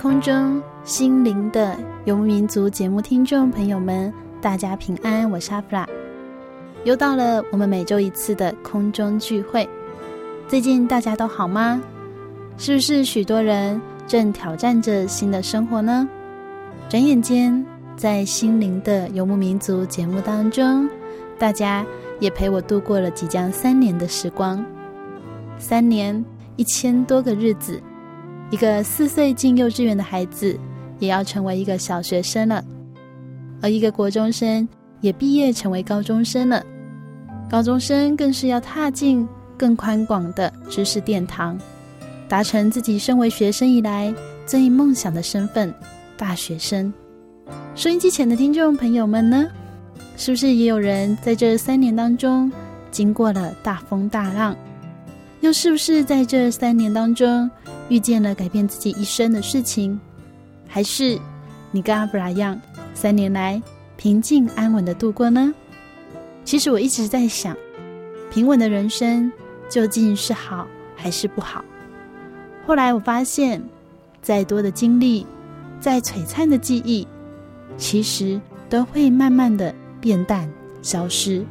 空中心灵的游牧民族节目听众朋友们，大家平安，我是阿弗拉。又到了我们每周一次的空中聚会，最近大家都好吗？是不是许多人正挑战着新的生活呢？转眼间，在心灵的游牧民族节目当中，大家也陪我度过了即将三年的时光，三年一千多个日子。一个四岁进幼稚园的孩子，也要成为一个小学生了；而一个国中生也毕业成为高中生了。高中生更是要踏进更宽广的知识殿堂，达成自己身为学生以来最梦想的身份——大学生。收音机前的听众朋友们呢，是不是也有人在这三年当中经过了大风大浪？又是不是在这三年当中，遇见了改变自己一生的事情，还是你跟阿布拉一样，三年来平静安稳的度过呢？其实我一直在想，平稳的人生究竟是好还是不好？后来我发现，再多的经历，再璀璨的记忆，其实都会慢慢的变淡消失。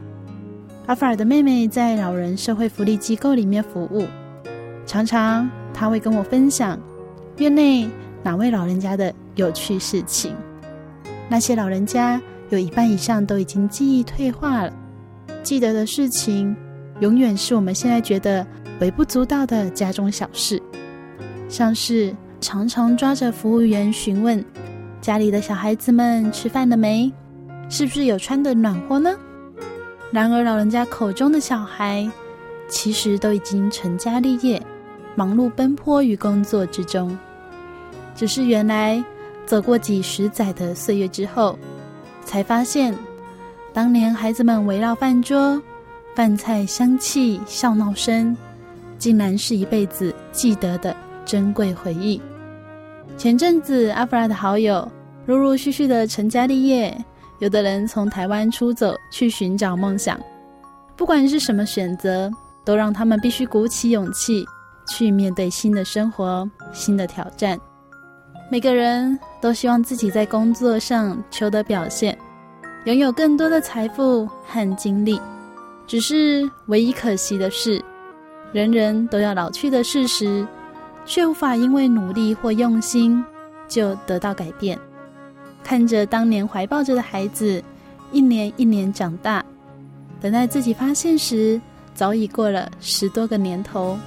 阿法尔的妹妹在老人社会福利机构里面服务，常常。他会跟我分享院内哪位老人家的有趣事情。那些老人家有一半以上都已经记忆退化了，记得的事情永远是我们现在觉得微不足道的家中小事，像是常常抓着服务员询问家里的小孩子们吃饭了没，是不是有穿得暖和呢？然而老人家口中的小孩，其实都已经成家立业。忙碌奔波于工作之中，只是原来走过几十载的岁月之后，才发现，当年孩子们围绕饭桌，饭菜香气、笑闹声，竟然是一辈子记得的珍贵回忆。前阵子，阿弗拉的好友陆陆续续的成家立业，有的人从台湾出走去寻找梦想，不管是什么选择，都让他们必须鼓起勇气。去面对新的生活、新的挑战。每个人都希望自己在工作上求得表现，拥有更多的财富和精力。只是唯一可惜的是，人人都要老去的事实，却无法因为努力或用心就得到改变。看着当年怀抱着的孩子一年一年长大，等待自己发现时，早已过了十多个年头。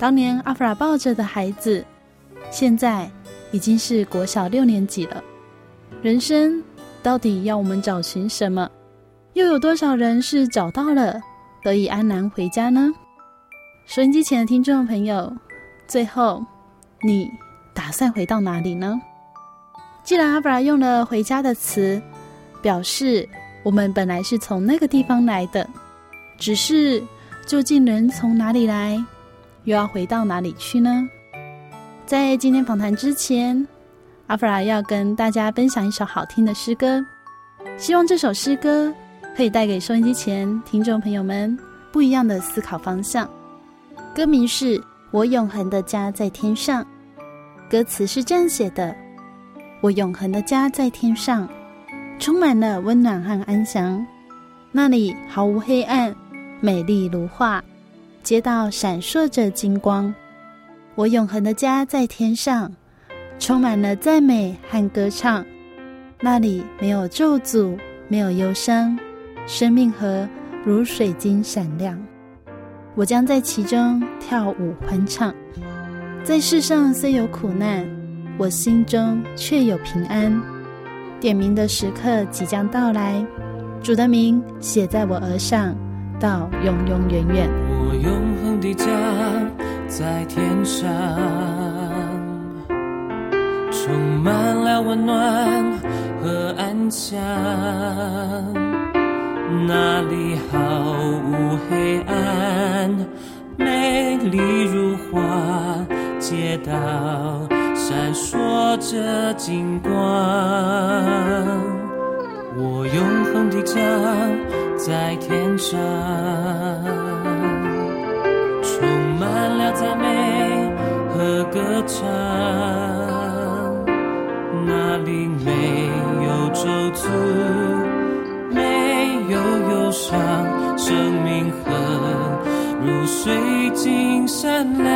当年阿弗拉抱着的孩子，现在已经是国小六年级了。人生到底要我们找寻什么？又有多少人是找到了，得以安然回家呢？收音机前的听众朋友，最后你打算回到哪里呢？既然阿弗拉用了“回家”的词，表示我们本来是从那个地方来的，只是究竟人从哪里来？又要回到哪里去呢？在今天访谈之前，阿弗拉要跟大家分享一首好听的诗歌，希望这首诗歌可以带给收音机前听众朋友们不一样的思考方向。歌名是《我永恒的家在天上》，歌词是这样写的：“我永恒的家在天上，充满了温暖和安详，那里毫无黑暗，美丽如画，街道闪烁着金光。我永恒的家在天上。”充满了赞美和歌唱，那里没有咒诅，没有忧伤，生命河如水晶闪亮。我将在其中跳舞欢唱。在世上虽有苦难，我心中却有平安。点名的时刻即将到来，主的名写在我额上，到永永远远。我永恒的家在天上。充满了温暖和安详，那里毫无黑暗，美丽如画，街道闪烁着金光。我永恒的家在天上，充满了赞美和歌唱。那里没有咒诅，没有忧伤，生命河如水晶闪亮。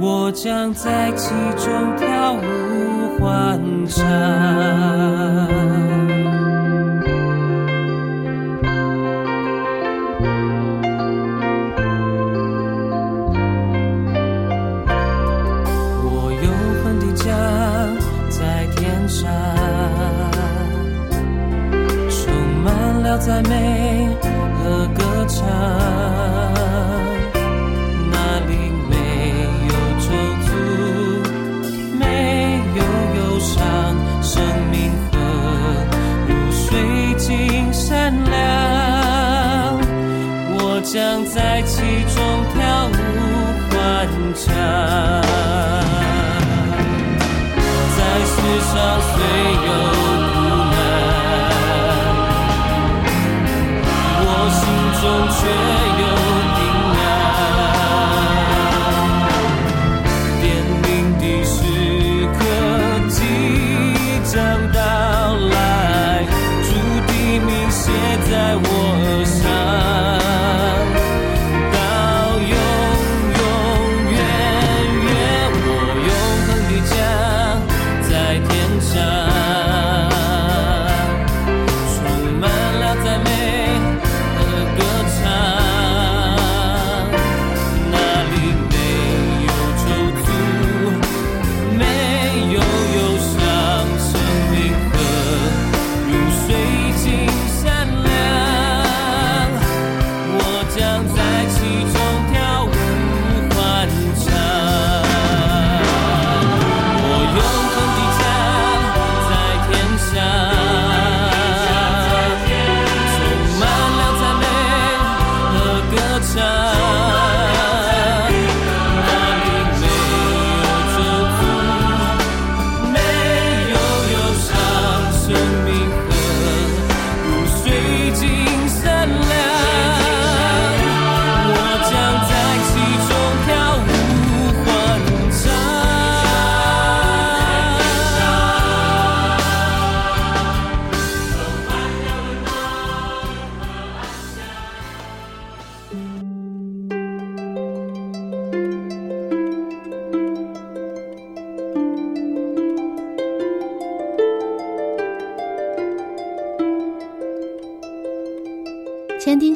我将在其中跳舞晚上我永恒的家在天上充满了赞美。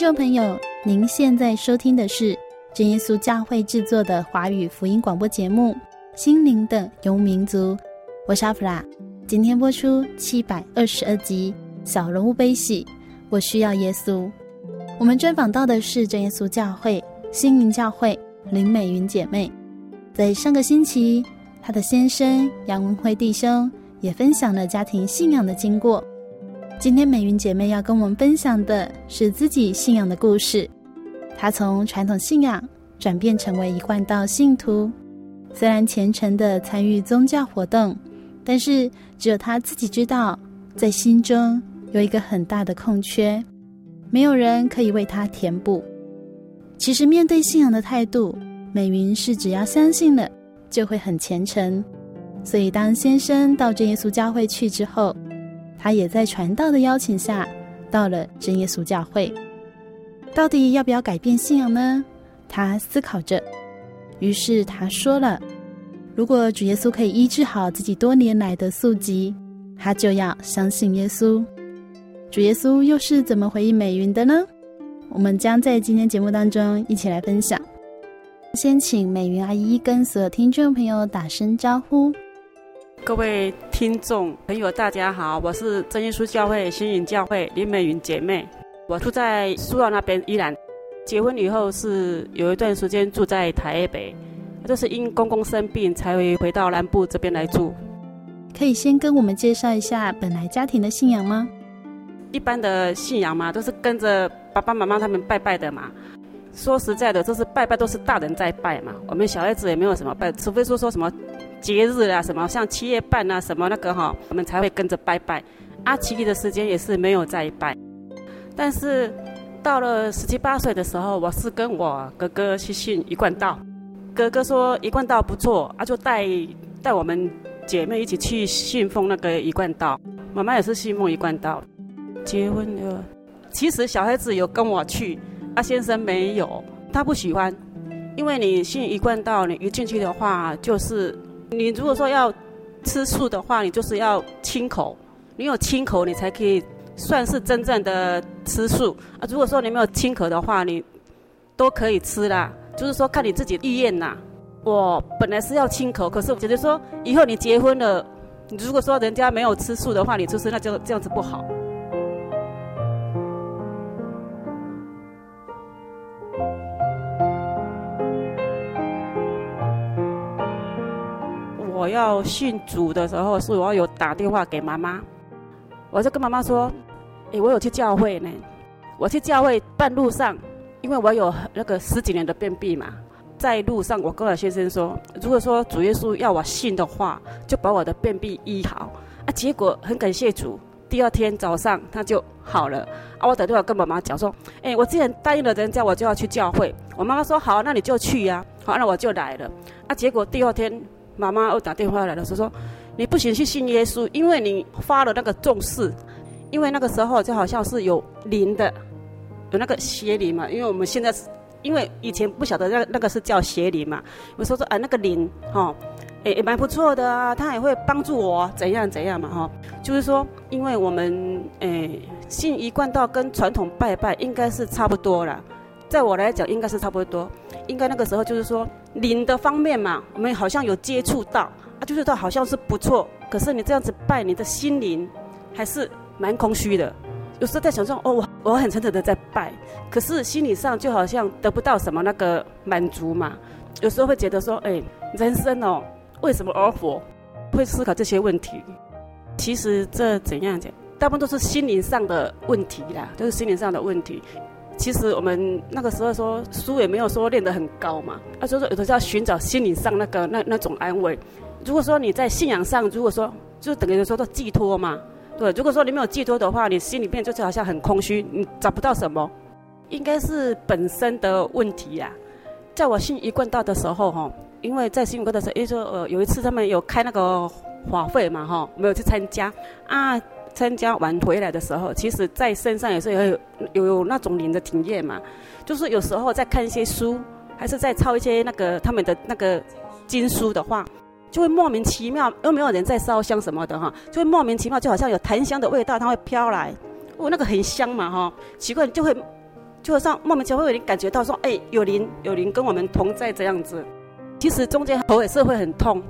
众朋友，您现在收听的是真耶稣教会制作的华语福音广播节目《心灵的游民族》，我是阿弗拉。今天播出七百二十二集《小人物悲喜》，我需要耶稣。我们专访到的是真耶稣教会心灵教会林美云姐妹。在上个星期，她的先生杨文辉弟兄也分享了家庭信仰的经过。今天美云姐妹要跟我们分享的是自己信仰的故事。她从传统信仰转变成为一贯道信徒，虽然虔诚地参与宗教活动，但是只有他自己知道，在心中有一个很大的空缺，没有人可以为他填补。其实面对信仰的态度，美云是只要相信了，就会很虔诚。所以当先生到真耶稣教会去之后，他也在传道的邀请下，到了真耶稣教会。到底要不要改变信仰呢？他思考着，于是他说了：“如果主耶稣可以医治好自己多年来的宿疾，他就要相信耶稣。”主耶稣又是怎么回应美云的呢？我们将在今天节目当中一起来分享。先请美云阿姨跟所有听众朋友打声招呼。各位听众朋友，大家好，我是真耶稣教会新营教会林美云姐妹。我住在苏澳那边，依然。结婚以后是有一段时间住在台北，就是因公公生病才会回到南部这边来住。可以先跟我们介绍一下本来家庭的信仰吗？一般的信仰嘛，都是跟着爸爸妈妈他们拜拜的嘛。说实在的，就是拜拜都是大人在拜嘛，我们小孩子也没有什么拜，除非说说什么节日啊，什么像七月半啊，什么那个哈，我们才会跟着拜拜。啊，其余的时间也是没有在拜。但是到了十七八岁的时候，我是跟我哥哥去信一贯道，哥哥说一贯道不错，啊，就带带我们姐妹一起去信奉那个一贯道。妈妈也是信奉一贯道。结婚了，其实小孩子有跟我去，阿先生没有，他不喜欢，因为你信一贯道，你一进去的话，就是你如果说要吃素的话，你就是要清口，你有清口，你才可以算是真正的吃素啊。如果说你没有清口的话，你都可以吃啦，就是说看你自己意愿呐。我本来是要清口，可是我觉得说以后你结婚了，如果说人家没有吃素的话，你就是那就这样子不好。我要信主的时候，是我有打电话给妈妈，我就跟妈妈说：“诶，我有去教会呢。我去教会半路上，因为我有那个十几年的便秘嘛，在路上我跟我先生说，如果说主耶稣要我信的话，就把我的便秘医好啊。结果很感谢主，第二天早上他就好了啊。我打电话跟妈妈讲说：诶，我既然答应了人家，我就要去教会。我妈妈说：好，那你就去呀。好，那我就来了啊。结果第二天。妈妈又打电话来了，说说你不行去信耶稣，因为你发了那个重誓，因为那个时候就好像是有灵的，有那个邪灵嘛。因为我们现在是，因为以前不晓得那那个是叫邪灵嘛。我说说啊，那个灵哈，也也蛮不错的啊，他也会帮助我怎样怎样嘛哈。就是说，因为我们诶信一贯道跟传统拜拜应该是差不多了，在我来讲应该是差不多。应该那个时候就是说灵的方面嘛，我们好像有接触到啊，就是说好像是不错。可是你这样子拜，你的心灵还是蛮空虚的。有时候在想说，哦，我我很诚恳的在拜，可是心理上就好像得不到什么那个满足嘛。有时候会觉得说，哎，人生哦，为什么而活？会思考这些问题。其实这怎样讲，大部分都是心灵上的问题啦，都是心灵上的问题。其实我们那个时候说书也没有说练得很高嘛，啊，就是说有的是要寻找心理上那个那那种安慰。如果说你在信仰上，如果说就等于说都寄托嘛，对。如果说你没有寄托的话，你心里面就是好像很空虚，你找不到什么，应该是本身的问题呀、在我信一贯道的时候哈，因为在信一贯道的时候，因为说呃有一次他们有开那个法会嘛哈，没有去参加啊。参加完回来的时候，其实在身上也是有有有那种灵的体验嘛，就是有时候在看一些书，还是在抄一些那个他们的那个经书的话，就会莫名其妙，又没有人在烧香什么的哈，就会莫名其妙，就好像有檀香的味道，它会飘来，哦，那个很香嘛哈，奇怪就会就好像莫名其妙会有人感觉到说，哎，有灵有灵跟我们同在这样子，其实中间头也是会很痛。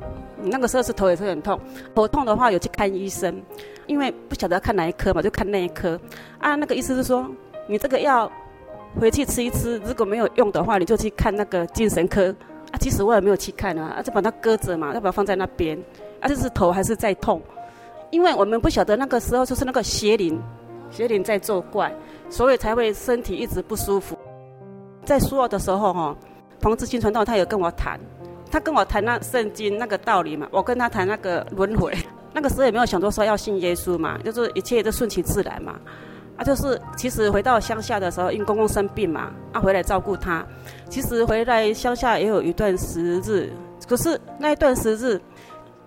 那个时候是头也是很痛，头痛的话有去看医生，因为不晓得要看哪一科嘛，就看那一科。啊，那个医生是说，你这个药回去吃一吃，如果没有用的话，你就去看那个精神科。啊，其实我也没有去看啊，啊就把它搁着嘛，要把它放在那边。啊，就是头还是在痛，因为我们不晓得那个时候就是那个邪灵，邪灵在作怪，所以才会身体一直不舒服。在苏澳的时候哈，黄志新传道他有跟我谈。他跟我谈那圣经那个道理嘛，我跟他谈那个轮回。那个时候也没有想说说要信耶稣嘛，就是一切都顺其自然嘛。啊，就是其实回到乡下的时候，因公公生病嘛，啊回来照顾他。其实回来乡下也有一段时日，可是那一段时日，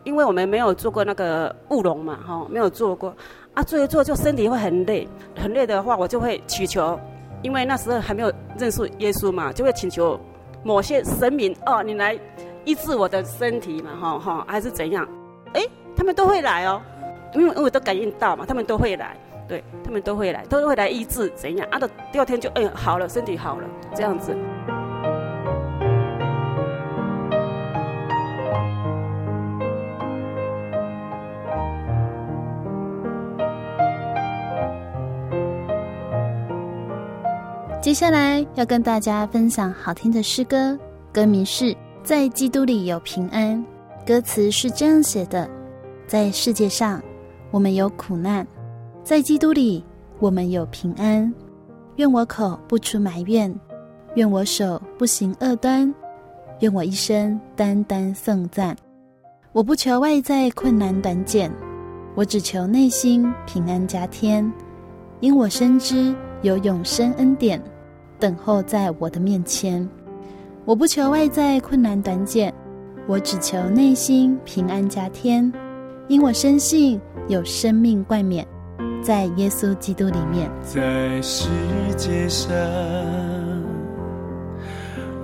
因为我们没有做过那个务农嘛，哈，没有做过。啊，做一做就身体会很累，很累的话，我就会祈求，因为那时候还没有认识耶稣嘛，就会请求某些神明哦，你来医治我的身体嘛，哈哈，还是怎样？哎，他们都会来哦，因为我都感应到嘛，他们都会来，对，他们都会来，都会来医治怎样？啊，到第二天就哎好了，身体好了，这样子。接下来要跟大家分享好听的诗歌，歌名是《在基督里有平安》。歌词是这样写的：在世界上，我们有苦难；在基督里，我们有平安。愿我口不出埋怨，愿我手不行恶端，愿我一生单单颂赞。我不求外在困难短减，我只求内心平安加添，因我深知有永生恩典。等候在我的面前，我不求外在困难短减，我只求内心平安加添，因我深信有生命冠冕，在耶稣基督里面。在世界上，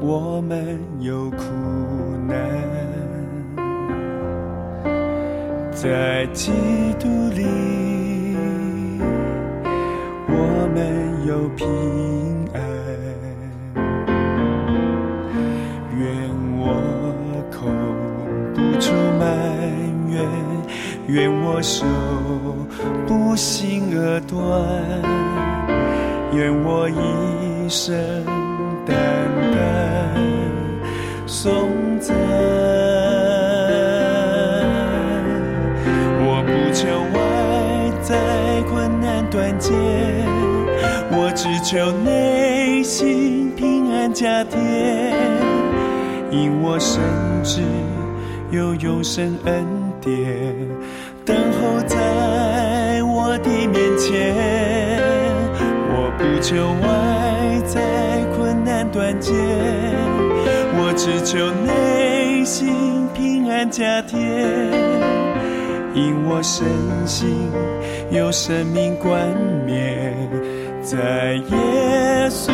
我们有苦难；在基督里，我们有平出埋怨。愿我手不行恶端，愿我一生单单颂赞。我不求外在困难断绝，我只求内心平安加添，因我深知有永生恩典。等候在我的面前，我不求外在困难断绝，我只求内心平安加添，因我深信有生命冠冕在耶稣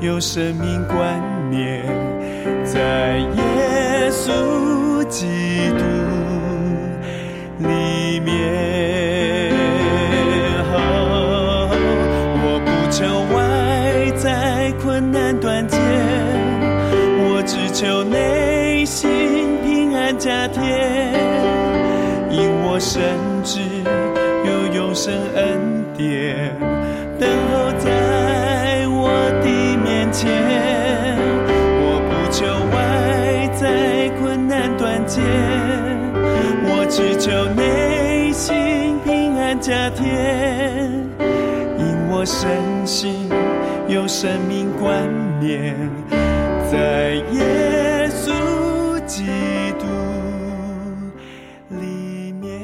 有生命冠冕在耶稣基督里面。我不求外在困难断绝，我只求内心平安加添，因我深知有永生恩典等只求内心平安加添，因我深信有生命冠冕。在耶稣基督里面。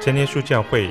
真耶稣教会，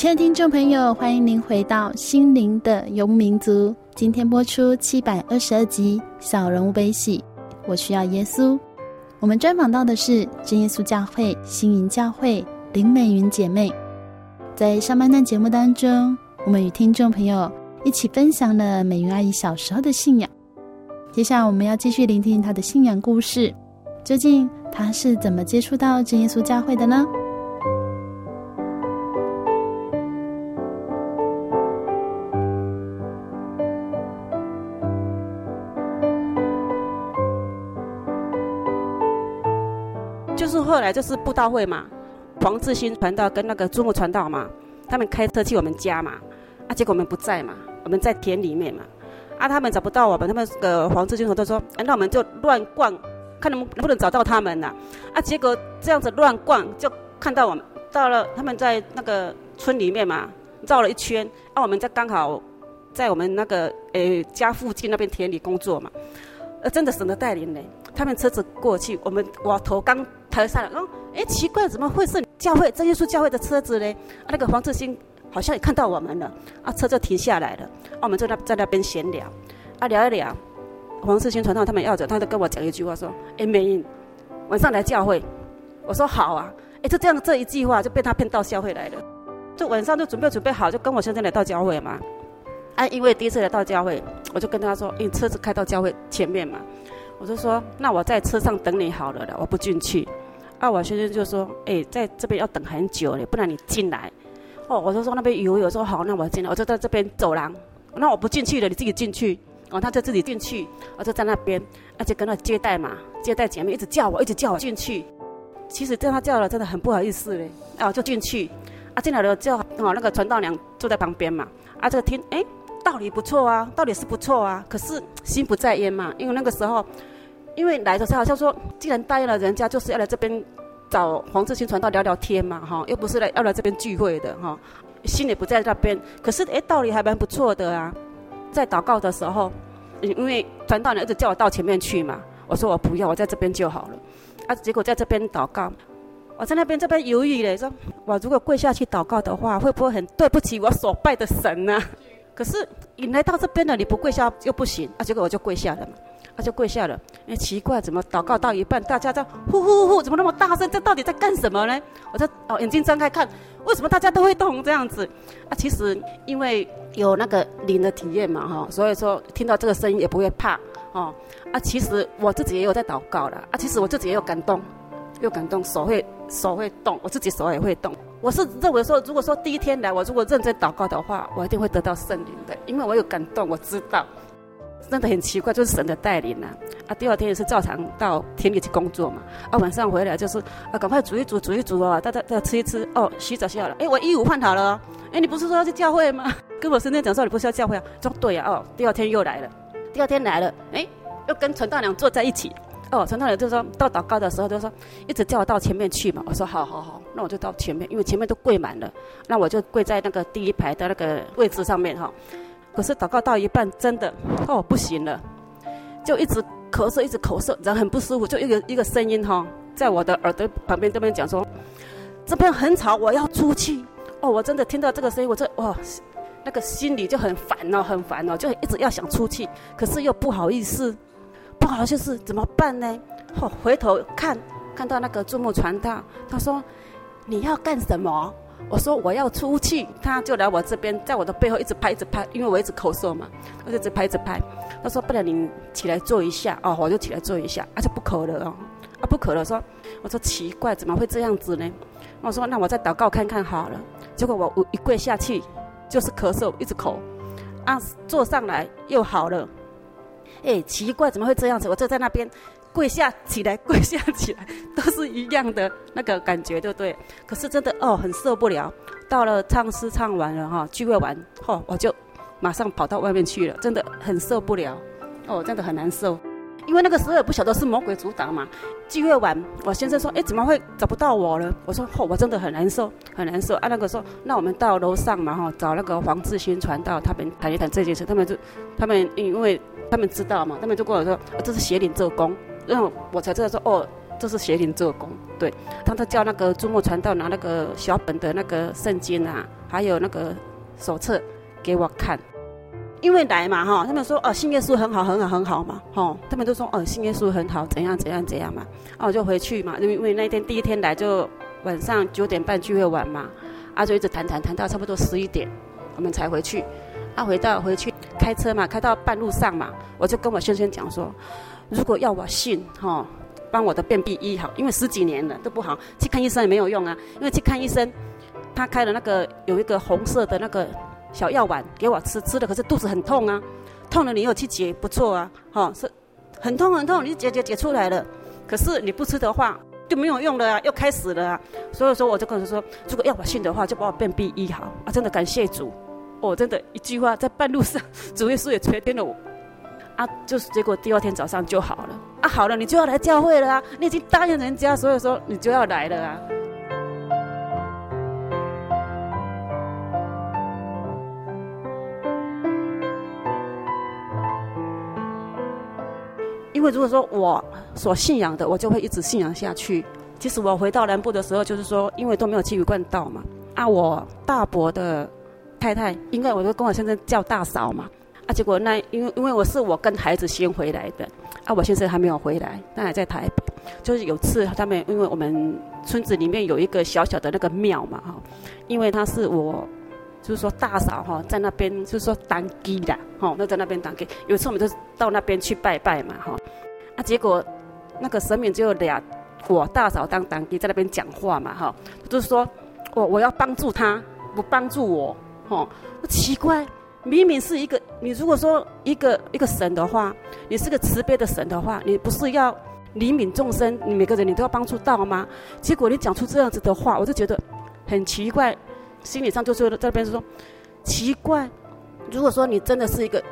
亲爱的听众朋友，欢迎您回到《心灵的游牧民族》。今天播出七百二十二集《小人物悲喜》，我需要耶稣。我们专访到的是真耶稣教会新营教会林美云姐妹。在上半段节目当中，我们与听众朋友一起分享了美云阿姨小时候的信仰。接下来，我们要继续聆听她的信仰故事。究竟她是怎么接触到真耶稣教会的呢？后来就是布道会嘛，黄志新传道跟那个朱木传道嘛，他们开车去我们家嘛，啊，结果我们不在嘛，我们在田里面嘛，啊，他们找不到我们，他们个黄志新传道说，哎，那我们就乱逛，看能能不能找到他们呐，啊，结果这样子乱逛就看到我们到了，他们在那个村里面嘛，绕了一圈，啊，我们在刚好在我们那个诶家附近那边田里工作嘛，呃，真的神的带领呢，他们车子过去，我们我头刚。抬上来，嗯，哎，奇怪，怎么会是教会真耶稣教会的车子呢？啊，那个黄志新好像也看到我们了，啊，车就停下来了，啊，我们就在那在那边闲聊，啊，聊一聊，黄志兴传道他们要走，他就跟我讲一句话说，哎，美英，晚上来教会，我说好啊，哎，就这样这一句话就被他骗到教会来了，就晚上就准备准备好，就跟我先生来到教会嘛，啊，因为第一次来到教会，我就跟他说，因为车子开到教会前面嘛，我就说，那我在车上等你好了的，我不进去。啊，我先生就说，哎、在这边要等很久嘞，不然你进来。哦，我就说那边有，有说好，那我进来，我就在这边走廊。那我不进去了，你自己进去。哦，他就自己进去，我就在那边，而且跟那接待嘛，接待姐妹一直叫我，一直叫我进去。其实叫他叫了，真的很不好意思嘞。哦，就进去，啊，进来了就哦，那个传道娘坐在旁边嘛，啊，这个听，哎，道理不错啊，道理是不错啊，可是心不在焉嘛，因为那个时候，因为来的时候好像说，既然答应了人家，就是要来这边。找黄志新传道聊聊天嘛，哈，又不是来要来这边聚会的，哈，心里不在那边。可是，哎，道理还蛮不错的啊。在祷告的时候，因为传道人一直叫我到前面去嘛，我说我不要，我在这边就好了。啊，结果在这边祷告，我在那边这边犹豫嘞，说我如果跪下去祷告的话，会不会很对不起我所拜的神呢？可是你来到这边了，你不跪下又不行啊。结果我就跪下了嘛。他就跪下了，哎，奇怪，怎么祷告到一半，大家在呼呼呼，怎么那么大声？这到底在干什么呢？我就哦，眼睛睁开看，为什么大家都会动这样子？啊，其实因为有那个灵的体验嘛，哈，所以说听到这个声音也不会怕，哦，啊，其实我自己也有在祷告了，啊，其实我自己也有感动，有感动，手会手会动，我自己手也会动。我是认为说，如果说第一天来，我如果认真祷告的话，我一定会得到圣灵的，因为我有感动，我知道。真的很奇怪，就是神的带领呐、啊。啊，第二天也是照常到田里去工作嘛。啊，晚上回来就是啊，赶快煮一煮，煮一煮哦，大家大家吃一吃哦，洗澡洗好了。哎，我衣服换好了。哎，你不是说要去教会吗？跟我身边讲说你不是要教会啊？说对呀、啊。哦，第二天又来了，第二天来了，哎，又跟陈大娘坐在一起。哦，陈大娘就说到祷告的时候就说一直叫我到前面去嘛。我说好好好，那我就到前面，因为前面都跪满了，那我就跪在那个第一排的那个位置上面哈。可是祷告到一半，真的哦不行了，就一直咳嗽，一直咳嗽，人很不舒服。就一个一个声音哈，在我的耳朵旁边这边讲说，这边很吵，我要出去。哦，我真的听到这个声音，我这哇，那个心里就很烦哦，很烦哦，就一直要想出去，可是又不好意思，不好意思怎么办呢？哦，回头看看到那个注目传道，他说你要干什么？我说我要出去，他就来我这边，在我的背后一直拍，一直拍，因为我一直咳嗽嘛，我就一直拍，一直拍。他说：“不然你起来坐一下哦。”我就起来坐一下，啊，就不咳了哦，啊，不咳了。说，我说奇怪，怎么会这样子呢？我说那我再祷告看看好了。结果我我一跪下去，就是咳嗽，一直咳，啊，坐上来又好了。哎，奇怪，怎么会这样子？我就在那边。跪下起来，跪下起来，都是一样的那个感觉，对不对？可是真的哦，很受不了。到了唱诗唱完了哈，聚会完后，我就马上跑到外面去了，真的很受不了。哦，真的很难受，因为那个时候也不晓得是魔鬼阻挡嘛。聚会完，我先生说：“哎，怎么会找不到我了？”我说：“哦，我真的很难受，很难受。”啊，那个说，那我们到楼上嘛哈，找那个黄志新传道，他们谈一谈这件事。他们就，他们因为他们知道嘛，他们就跟我说：“这是邪灵做工。”然后我才知道说哦，这是邪灵做工。对，他他叫那个注目传道拿那个小本的那个圣经啊，还有那个手册给我看。因为来嘛哈，他们说哦，信耶稣很好，很好，很好嘛，哈，他们都说哦，信耶稣很好，怎样怎样怎样嘛。啊，我就回去嘛，因为因为那天第一天来就晚上九点半聚会完嘛，啊就一直谈谈谈到差不多十一点，我们才回去。啊，回到回去开车嘛，开到半路上嘛，我就跟我先生讲说。如果要我信哈，帮我的便秘医好，因为十几年了都不好，去看医生也没有用啊。因为去看医生，他开了那个有一个红色的那个小药丸给我吃，吃了可是肚子很痛啊，痛了你又去解不错啊，哈是很痛很痛，你解解解出来了，可是你不吃的话就没有用了啊，又开始了啊。所以说我就跟他说，如果要我信的话，就把我便秘医好啊，真的感谢主，哦，真的一句话在半路上，主耶稣也垂听了我。啊，就是结果第二天早上就好了啊，好了，你就要来教会了啊，你已经答应人家，所以说你就要来了啊。因为如果说我所信仰的，我就会一直信仰下去。其实我回到南部的时候，就是说，因为都没有气管灌道嘛，啊，我大伯的太太，应该我都跟我先生叫大嫂嘛。啊，结果那因为因为我是我跟孩子先回来的，啊，我先生还没有回来，他还在台北。就是有次他们，因为我们村子里面有一个小小的那个庙嘛，哈，因为他是我，就是说大嫂哈，在那边就是说当乩的，哈，那在那边当乩。有一次我们就到那边去拜拜嘛，哈，啊，结果那个神明只有俩我大嫂当当地在那边讲话嘛，哈，就是说我我要帮助他，不帮助我，哦，奇怪，明明是一个你如果说一个一个神的话，你是个慈悲的神的话，你不是要怜悯众生，你每个人你都要帮助到吗？结果你讲出这样子的话，我就觉得很奇怪，心理上就是在那边说奇怪，如果说你真的是一个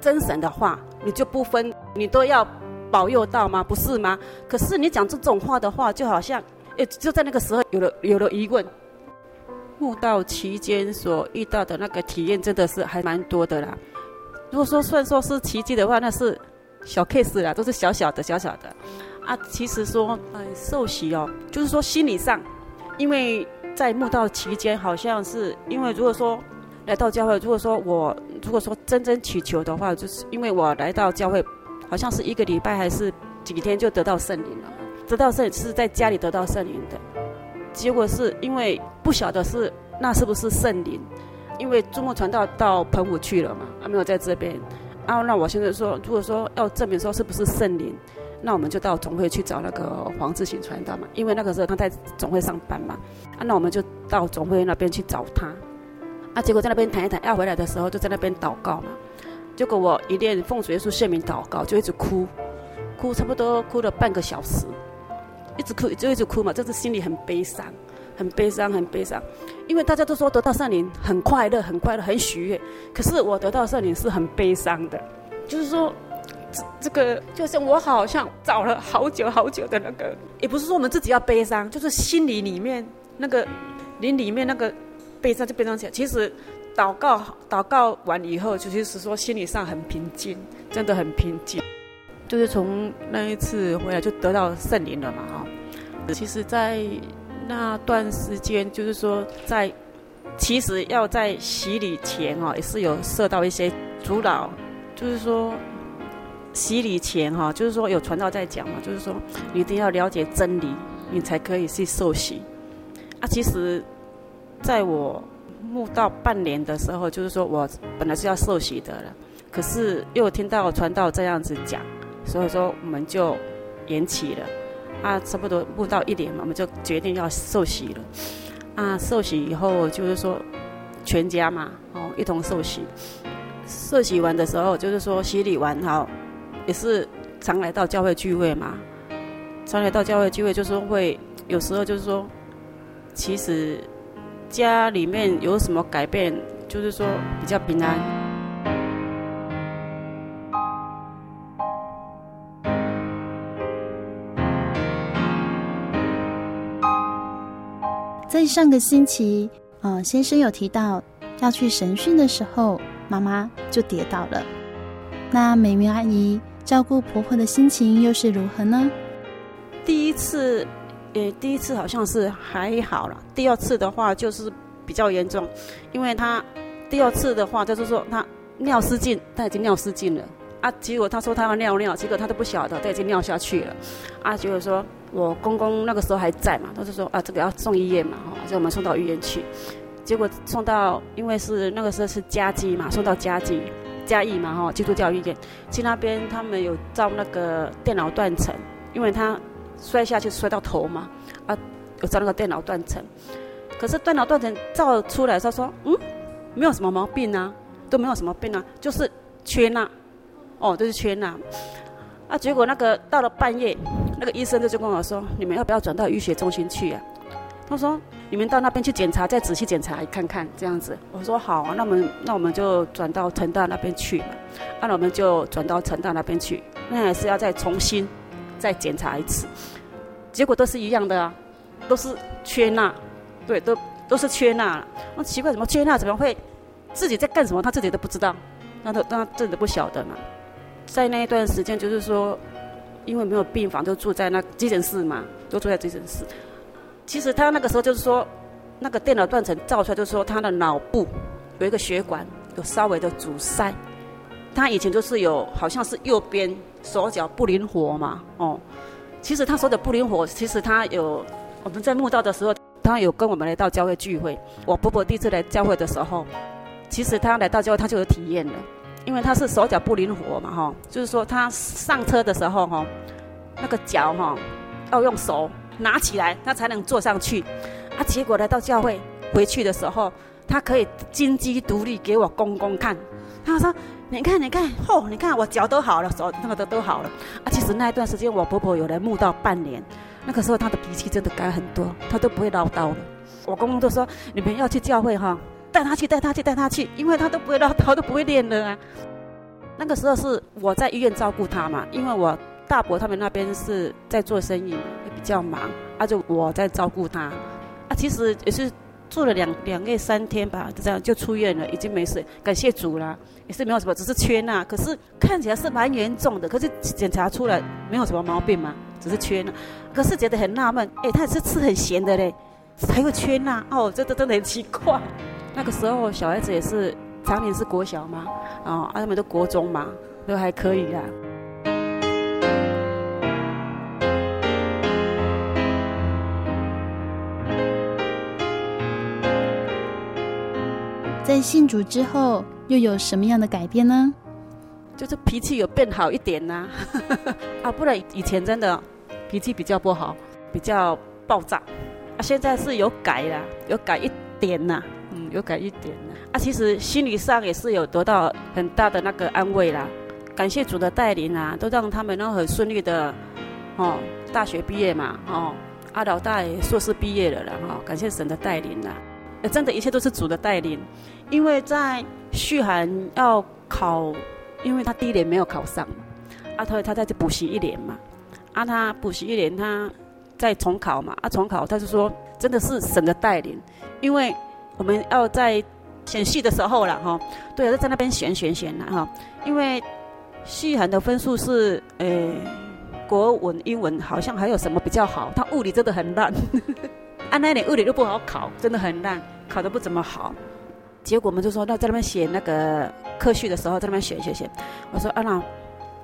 真神的话，你就不分，你都要。保佑到吗？不是吗？可是你讲这种话的话，就好像，诶，就在那个时候有了有了疑问。悟道期间所遇到的那个体验，真的是还蛮多的啦。如果说算说是奇迹的话，那是小 case 啦，都是小小的小小的。啊，其实说，呃，受洗哦，就是说心理上，因为在悟道期间，好像是因为如果说来到教会，如果说我如果说真正祈求的话，就是因为我来到教会。好像是一个礼拜还是几天就得到圣灵了，得到圣是在家里得到圣灵的，结果是因为不晓得是那是不是圣灵，因为注目传道到澎湖去了嘛，还没有在这边，啊，那我现在说，如果说要证明说是不是圣灵，那我们就到总会去找那个黄志行传道嘛，因为那个时候他在总会上班嘛，啊，那我们就到总会那边去找他，啊，结果在那边谈一谈，要回来的时候就在那边祷告嘛。结果我一念奉主耶稣圣名祷告，就一直哭，哭差不多哭了半个小时，一直哭就一直哭嘛，就是心里很悲伤，很悲伤，很悲伤。因为大家都说得到圣灵很快乐，很快乐，很喜悦，可是我得到圣灵是很悲伤的，就是说这这个就像我好像找了好久好久的那个，也不是说我们自己要悲伤，就是心里里面那个灵里面那个悲伤就悲伤起来，其实。祷告，祷告完以后，就是说心理上很平静，真的很平静。就是从那一次回来就得到圣灵了嘛，哈。其实，在那段时间，就是说在其实要在洗礼前哦，也是有受到一些阻挠。就是说洗礼前哈，就是说有传道在讲嘛，就是说你一定要了解真理，你才可以去受洗。啊，其实在我。慕道半年的时候，就是说我本来是要受洗的了，可是又听到传道这样子讲，所以说我们就延期了。啊，差不多不到一年嘛，我们就决定要受洗了。啊，受洗以后就是说全家嘛，哦，一同受洗。受洗完的时候，就是说洗礼完哈，也是常来到教会聚会嘛，常来到教会聚会，就是说会有时候就是说，其实。家里面有什么改变？就是说比较平安。上个星期，呃，先生有提到要去神训的时候，妈妈就跌倒了。那美云阿姨照顾婆婆的心情又是如何呢？第一次。呃，第一次好像是还好了，第二次的话就是比较严重，因为她第二次的话就是说她尿失禁，她已经尿失禁了啊，结果他说他要尿尿，结果他都不晓得他已经尿下去了，啊，结果说我公公那个时候还在嘛，他就说啊这个要送医院嘛，哈，就我们送到医院去，结果送到因为是那个时候是嘉基嘛，送到嘉基嘉义嘛，哈，基督教医院。去那边他们有照那个电脑断层，因为他。摔下去摔到头嘛，啊，有照那个电脑断层，可是电脑断层照出来，他说，嗯，没有什么毛病啊，都没有什么病啊，就是缺钠，哦，就是缺钠，啊，结果那个到了半夜，那个医生就就跟我说，你们要不要转到医学中心去啊？他说，你们到那边去检查，再仔细检查看看这样子。我说好啊，那我们那我们就转到成大那边去嘛，啊，那我们就转到成大那边去，那还是要再重新再检查一次。结果都是一样的啊，都是缺钠，对，都都是缺钠。那奇怪，怎么缺钠？怎么会自己在干什么？他自己都不知道，那他那真的不晓得嘛。在那一段时间，就是说，因为没有病房，就住在那急诊室嘛，都住在急诊室。其实他那个时候就是说，那个电脑断层照出来，就是说他的脑部有一个血管有稍微的阻塞。他以前就是有，好像是右边手脚不灵活嘛，哦。其实他说的不灵活，其实他有我们在慕道的时候，他有跟我们来到教会聚会。我婆婆第一次来教会的时候，其实他来到教会他就有体验了，因为他是手脚不灵活嘛，哈，就是说他上车的时候哈，那个脚哈要用手拿起来，他才能坐上去。啊，结果来到教会回去的时候，他可以金鸡独立给我公公看。他说：“你看，你看，嚯，你看我脚都好了，手那个都都好了。”啊，其实那一段时间我婆婆有来慕道半年，那个时候她的脾气真的改很多，她都不会唠叨了。我公公都说：“你们要去教会哈，带他去，带他去，带他去，因为他都不会唠叨，都不会练了啊。”那个时候是我在医院照顾他嘛，因为我大伯他们那边是在做生意，也比较忙，啊，就我在照顾他。啊，其实也是住了两两个三天吧，就这样就出院了，已经没事，感谢主了，也是没有什么，只是缺钠，可是看起来是蛮严重的，可是检查出来没有什么毛病嘛，只是缺钠，可是觉得很纳闷，哎，他也是吃很咸的嘞，还会缺钠，哦，这这真的很奇怪。那个时候小孩子也是常年是国小嘛，哦，啊，他们都国中嘛，都还可以啦。在信主之后，又有什么样的改变呢？就是脾气有变好一点呐、啊，啊，不然以前真的脾气比较不好，比较暴躁，啊，现在是有改了，有改一点呐、啊，嗯，有改一点了，啊，其实心理上也是有得到很大的那个安慰啦，感谢主的带领啊，都让他们都很顺利的，哦，大学毕业嘛，哦，啊，老大也硕士毕业了了，哈、哦，感谢神的带领呐。真的，一切都是主的带领，因为在旭涵要考，因为他第一年没有考上，啊，他他在这补习一年嘛，啊，他补习一年，他再重考嘛，啊，重考，他就说真的是神的带领，因为我们要在选系的时候了哈，对，就在那边选选选了哈，因为旭涵的分数是，诶，国文、英文好像还有什么比较好，他物理真的很烂。按，那点物理都不好考，真的很烂，考得不怎么好。结果我们就说，那在那边写那个科序的时候，在那边选选选。我说啊那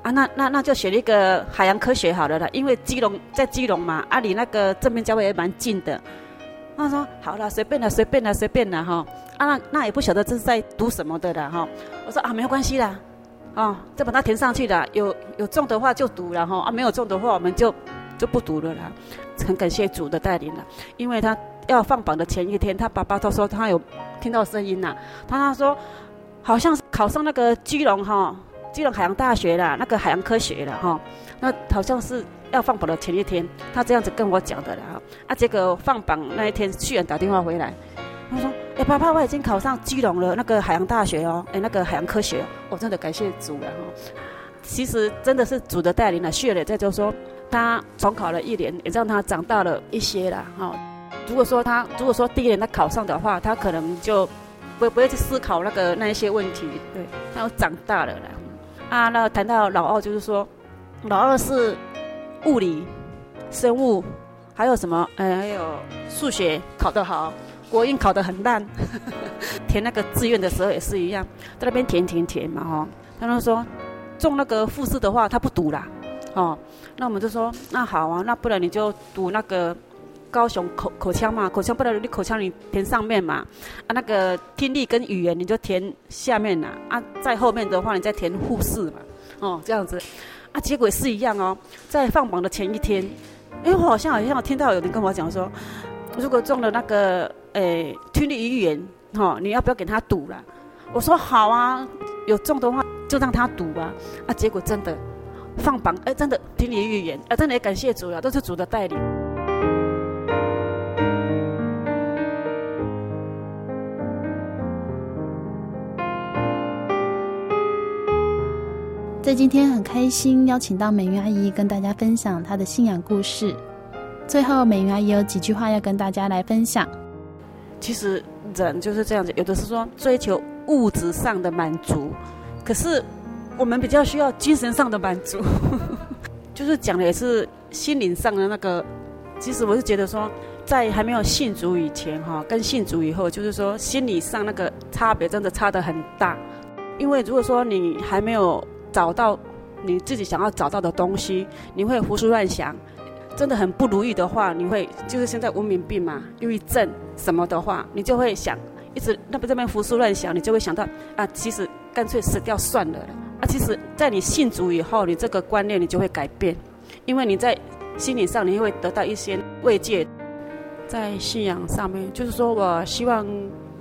啊那那那就选一个海洋科学好了啦，因为基隆在基隆嘛，啊离那个正面教会也蛮近的。他说好了，随便了，随便了，随便了哈。啊那那也不晓得这是在读什么的了哈。我说啊没有关系啦，啊再把它填上去的，有有中的话就读了哈，啊没有中的话我们就就不读了啦。很感谢主的带领了，因为他要放榜的前一天，他爸爸都说他有听到声音呐，他他说好像是考上那个基隆哈，基隆海洋大学了，那个海洋科学了哈，那好像是要放榜的前一天，他这样子跟我讲的了哈，啊结果放榜那一天，旭然打电话回来，他说哎爸爸我已经考上基隆了那个海洋大学哦，哎那个海洋科学哦，我真的感谢主了哈，其实真的是主的带领了，旭然在就说。他重考了一年，也让他长大了一些了哈。如果说他如果说第一年他考上的话，他可能就不不会去思考那个那一些问题，对，他长大了了。啊，那谈到老二，就是说，老二是物理、生物，还有什么？呃，还有数学考得好，国英考得很烂。填那个志愿的时候也是一样，在那边填填填嘛哈。他们说中那个复试的话，他不读啦。哦，那我们就说，那好啊，那不然你就读那个高雄口口腔嘛，口腔不然你口腔你填上面嘛，啊那个听力跟语言你就填下面啦，啊在后面的话你再填护士嘛，哦这样子，啊结果是一样哦，在放榜的前一天，因为我好像好像我听到有人跟我讲说，如果中了那个诶、听力预言，哈、哦、你要不要给他赌了？我说好啊，有中的话就让他赌啊，啊结果真的。放榜哎，真的听力预言哎，真的也感谢主了，都是主的带领。在今天很开心邀请到美云阿姨跟大家分享她的信仰故事。最后，美云阿姨有几句话要跟大家来分享。其实人就是这样子，有的是说追求物质上的满足，可是。我们比较需要精神上的满足，就是讲的也是心灵上的那个。其实我是觉得说，在还没有信主以前哈，跟信主以后，就是说心理上那个差别真的差得很大。因为如果说你还没有找到你自己想要找到的东西，你会胡思乱想，真的很不如意的话，你会就是现在文明病嘛，忧郁症什么的话，你就会想一直那边这边胡思乱想，你就会想到啊，其实干脆死掉算了。啊，其实，在你信主以后，你这个观念你就会改变，因为你在心理上你会得到一些慰藉。在信仰上面，就是说我希望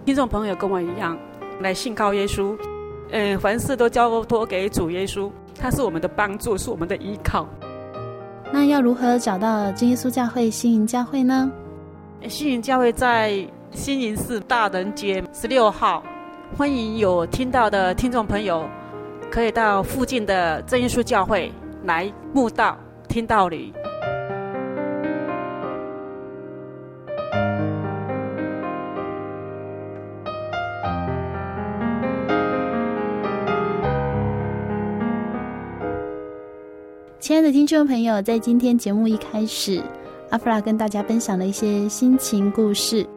听众朋友跟我一样来信靠耶稣，嗯，凡事都交托给主耶稣，他是我们的帮助，是我们的依靠。那要如何找到真耶稣教会新营教会呢？新营教会在新营市大人街十六号，欢迎有听到的听众朋友，可以到附近的真耶稣教会来慕道、听道理。亲爱的听众朋友，在今天节目一开始，阿弗拉跟大家分享了一些心情故事。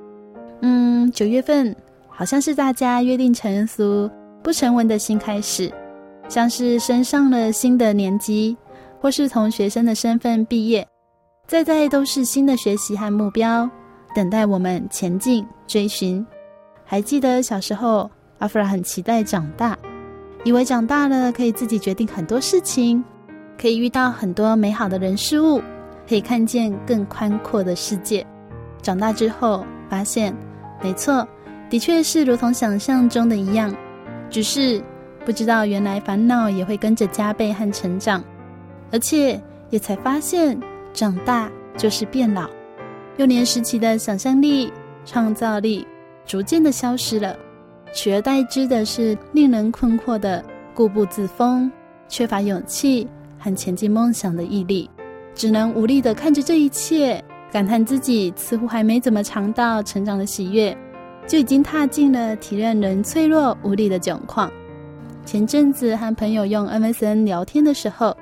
嗯，九月份好像是大家约定成俗、不成文的新开始，像是升上了新的年级，或是从学生的身份毕业，再再都是新的学习和目标，等待我们前进追寻。还记得小时候，阿弗拉很期待长大，以为长大了可以自己决定很多事情。可以遇到很多美好的人事物，可以看见更宽阔的世界。长大之后发现，没错，的确是如同想象中的一样，只是不知道原来烦恼也会跟着加倍和成长，而且也才发现，长大就是变老。幼年时期的想象力、创造力逐渐的消失了，取而代之的是令人困惑的固步自封，缺乏勇气。和前进梦想的毅力，只能无力地看着这一切，感叹自己似乎还没怎么尝到成长的喜悦，就已经踏进了体认人脆弱无力的窘况。前阵子和朋友用 MSN 聊天的时候，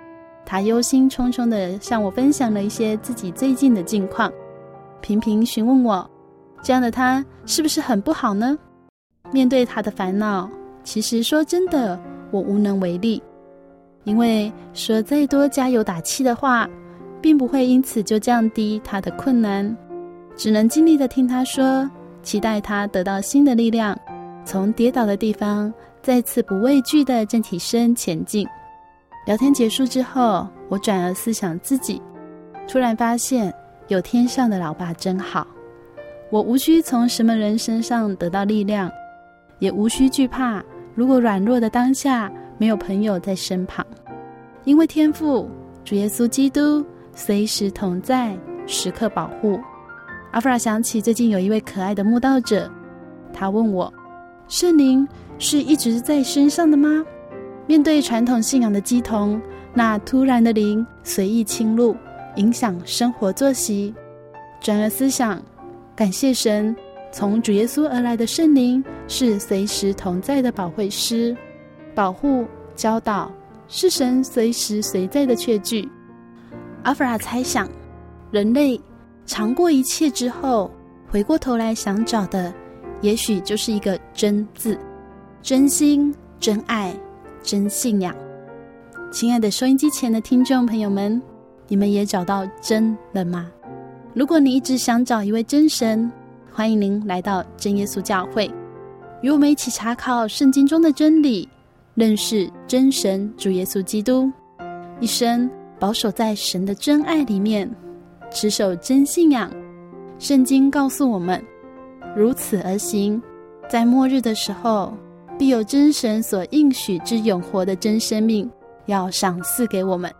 他忧心忡忡地向我分享了一些自己最近的近况，频频询问我：这样的他是不是很不好呢？面对他的烦恼，其实说真的，我无能为力。因为说再多加油打气的话，并不会因此就降低他的困难，只能尽力的听他说，期待他得到新的力量，从跌倒的地方再次不畏惧的站起身前进。聊天结束之后，我转而思想自己，突然发现有天上的老爸真好，我无需从什么人身上得到力量，也无需惧怕，如果软弱的当下。没有朋友在身旁，因为天父主耶稣基督随时同在，时刻保护。阿弗拉想起最近有一位可爱的慕道者，他问我：圣灵是一直在身上的吗？面对传统信仰的鸡童，那突然的灵随意侵入，影响生活作息。转而思想，感谢神，从主耶稣而来的圣灵是随时同在的保惠师。保护、教导是神随时随在的确据。阿弗拉猜想，人类尝过一切之后，回过头来想找的，也许就是一个“真”字，真心、真爱、真信仰。亲爱的收音机前的听众朋友们，你们也找到真了吗？如果你一直想找一位真神，欢迎您来到真耶稣教会，与我们一起查考圣经中的真理。认识真神主耶稣基督，一生保守在神的真爱里面，持守真信仰。圣经告诉我们，如此而行，在末日的时候，必有真神所应许之永活的真生命要赏赐给我们。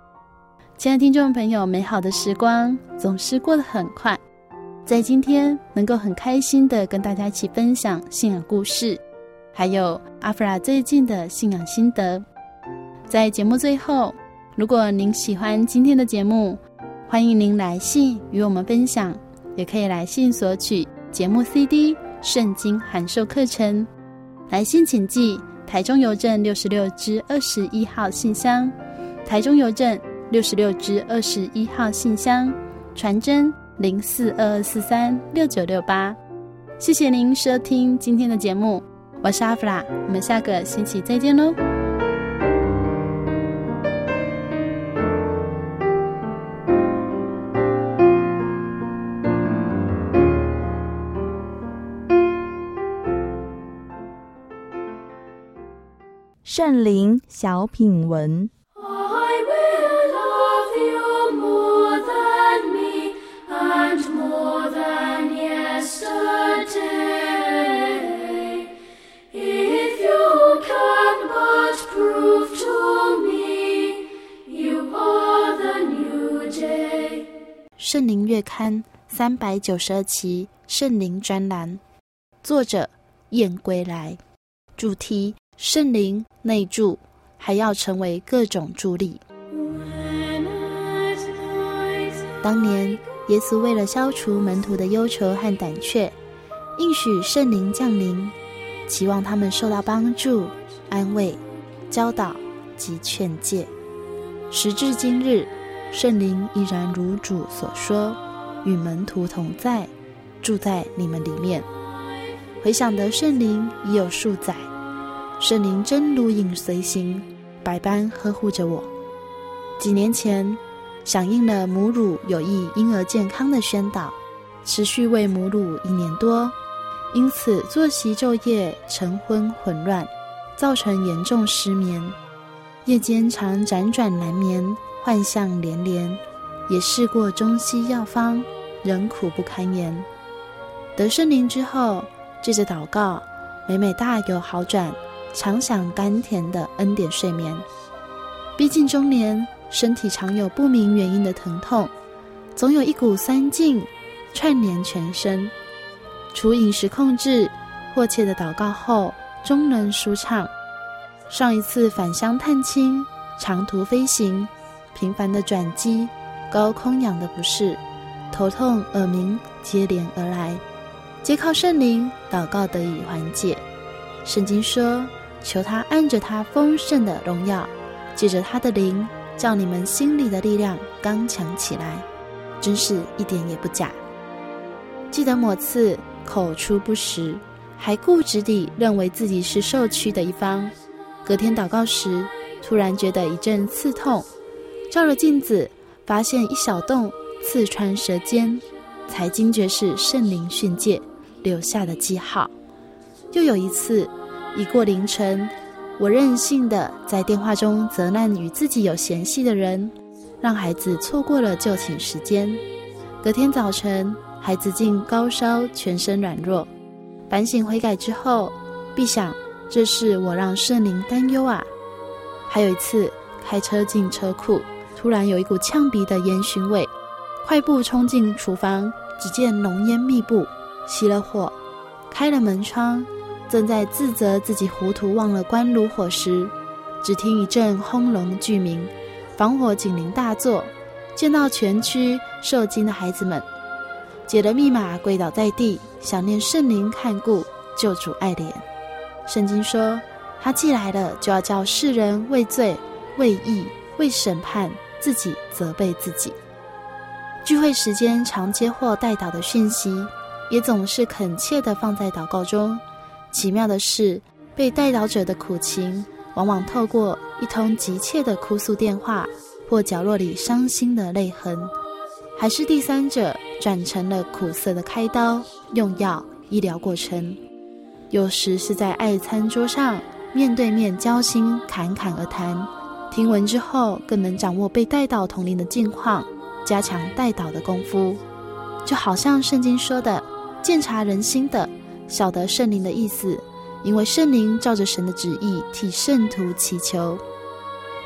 亲爱的听众朋友，美好的时光总是过得很快，在今天能够很开心的跟大家一起分享信仰故事。还有阿弗拉最近的信仰心得，在节目最后，如果您喜欢今天的节目，欢迎您来信与我们分享，也可以来信索取节目 CD、圣经函授课程。来信请寄台中邮政六十六支二十一号信箱，台中邮政六十六支二十一号信箱，传真零四二二四三六九六八。谢谢您收听今天的节目。我是阿弗拉，我们下个星期再见喽。圣灵小品文。刊三百九十二期圣灵专栏，作者燕归来，主题圣灵内助，还要成为各种助力。当年耶稣为了消除门徒的忧愁和胆怯，应许圣灵降临，期望他们受到帮助、安慰、教导及劝诫。时至今日，圣灵依然如主所说，与门徒同在，住在你们里面。回想得圣灵已有数载，圣灵真如影随形，百般呵护着我。几年前，响应了母乳有益婴儿健康的宣导，持续喂母乳一年多，因此作息昼夜晨昏混乱，造成严重失眠，夜间常辗转难眠，幻象连连，也试过中西药方，仍苦不堪言。得圣灵之后，借着祷告，每每大有好转，常享甘甜的恩典睡眠。毕竟中年。身体常有不明原因的疼痛，总有一股酸劲串联全身。除饮食控制，迫切的祷告后，终能舒畅。上一次返乡探亲、长途飞行、频繁的转机、高空氧的不适、头痛、耳鸣接连而来，皆靠圣灵祷告得以缓解。圣经说：“求他按着他丰盛的荣耀，借着他的灵。”叫你们心里的力量刚强起来，真是一点也不假。记得某次口出不实，还固执地认为自己是受屈的一方。隔天祷告时，突然觉得一阵刺痛，照了镜子，发现一小洞刺穿舌尖，才惊觉是圣灵训诫留下的记号。又有一次，已过凌晨。我任性的在电话中责难与自己有嫌隙的人，让孩子错过了就寝时间。隔天早晨，孩子竟高烧，全身软弱。反省悔改之后，必想这是我让圣灵担忧啊。还有一次，开车进车库，突然有一股呛鼻的烟熏味，快步冲进厨房，只见浓烟密布，熄了火，开了门窗。正在自责自己糊涂忘了关炉火时，只听一阵轰隆巨鸣，防火警铃大作，见到全区受惊的孩子们，解了密码跪倒在地，想念圣灵看顾救主爱怜。圣经说，他既来了，就要叫世人畏罪、畏义、为审判，自己责备自己。聚会时间常接获代祷的讯息，也总是恳切地放在祷告中。奇妙的是，被代祷者的苦情，往往透过一通急切的哭诉电话，或角落里伤心的泪痕，还是第三者转成了苦涩的开刀、用药、医疗过程。有时是在爱餐桌上面对面交心，侃侃而谈。听闻之后，更能掌握被带到同灵的境况，加强带导的功夫。就好像圣经说的：“鉴察人心的。”晓得圣灵的意思，因为圣灵照着神的旨意替圣徒祈求。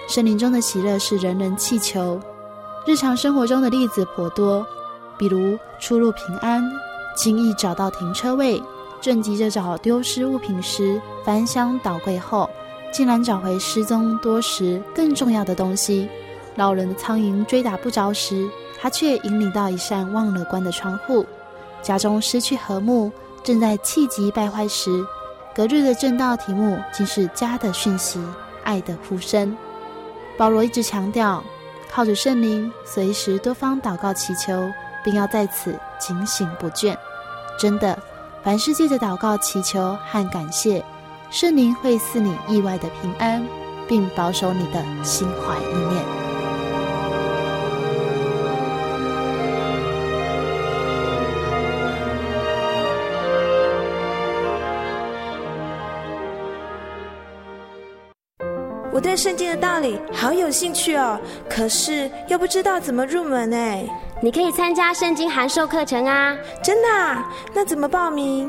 圣灵中的喜乐是人人祈求。日常生活中的例子颇多，比如出入平安，轻易找到停车位；正急着找丢失物品时，翻箱倒柜后，竟然找回失踪多时更重要的东西；老人的苍蝇追打不着时，他却引领到一扇忘了关的窗户；家中失去和睦。正在气急败坏时，隔日的正道题目竟是家的讯息、爱的呼声。保罗一直强调，靠着圣灵，随时多方祷告祈求，并要在此警醒不倦。真的，凡事借着祷告祈求和感谢，圣灵会赐你意外的平安，并保守你的心怀意念。我对圣经的道理好有兴趣哦，可是又不知道怎么入门哎。你可以参加圣经函授课程啊！真的啊？那怎么报名？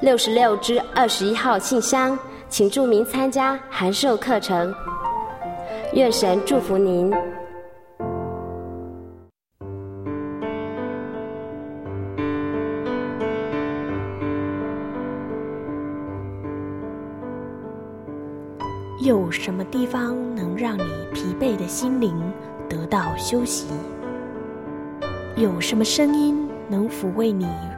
六十六支二十一号信箱，请注明参加函授课程。愿神祝福您。有什么地方能让你疲惫的心灵得到休息？有什么声音能抚慰你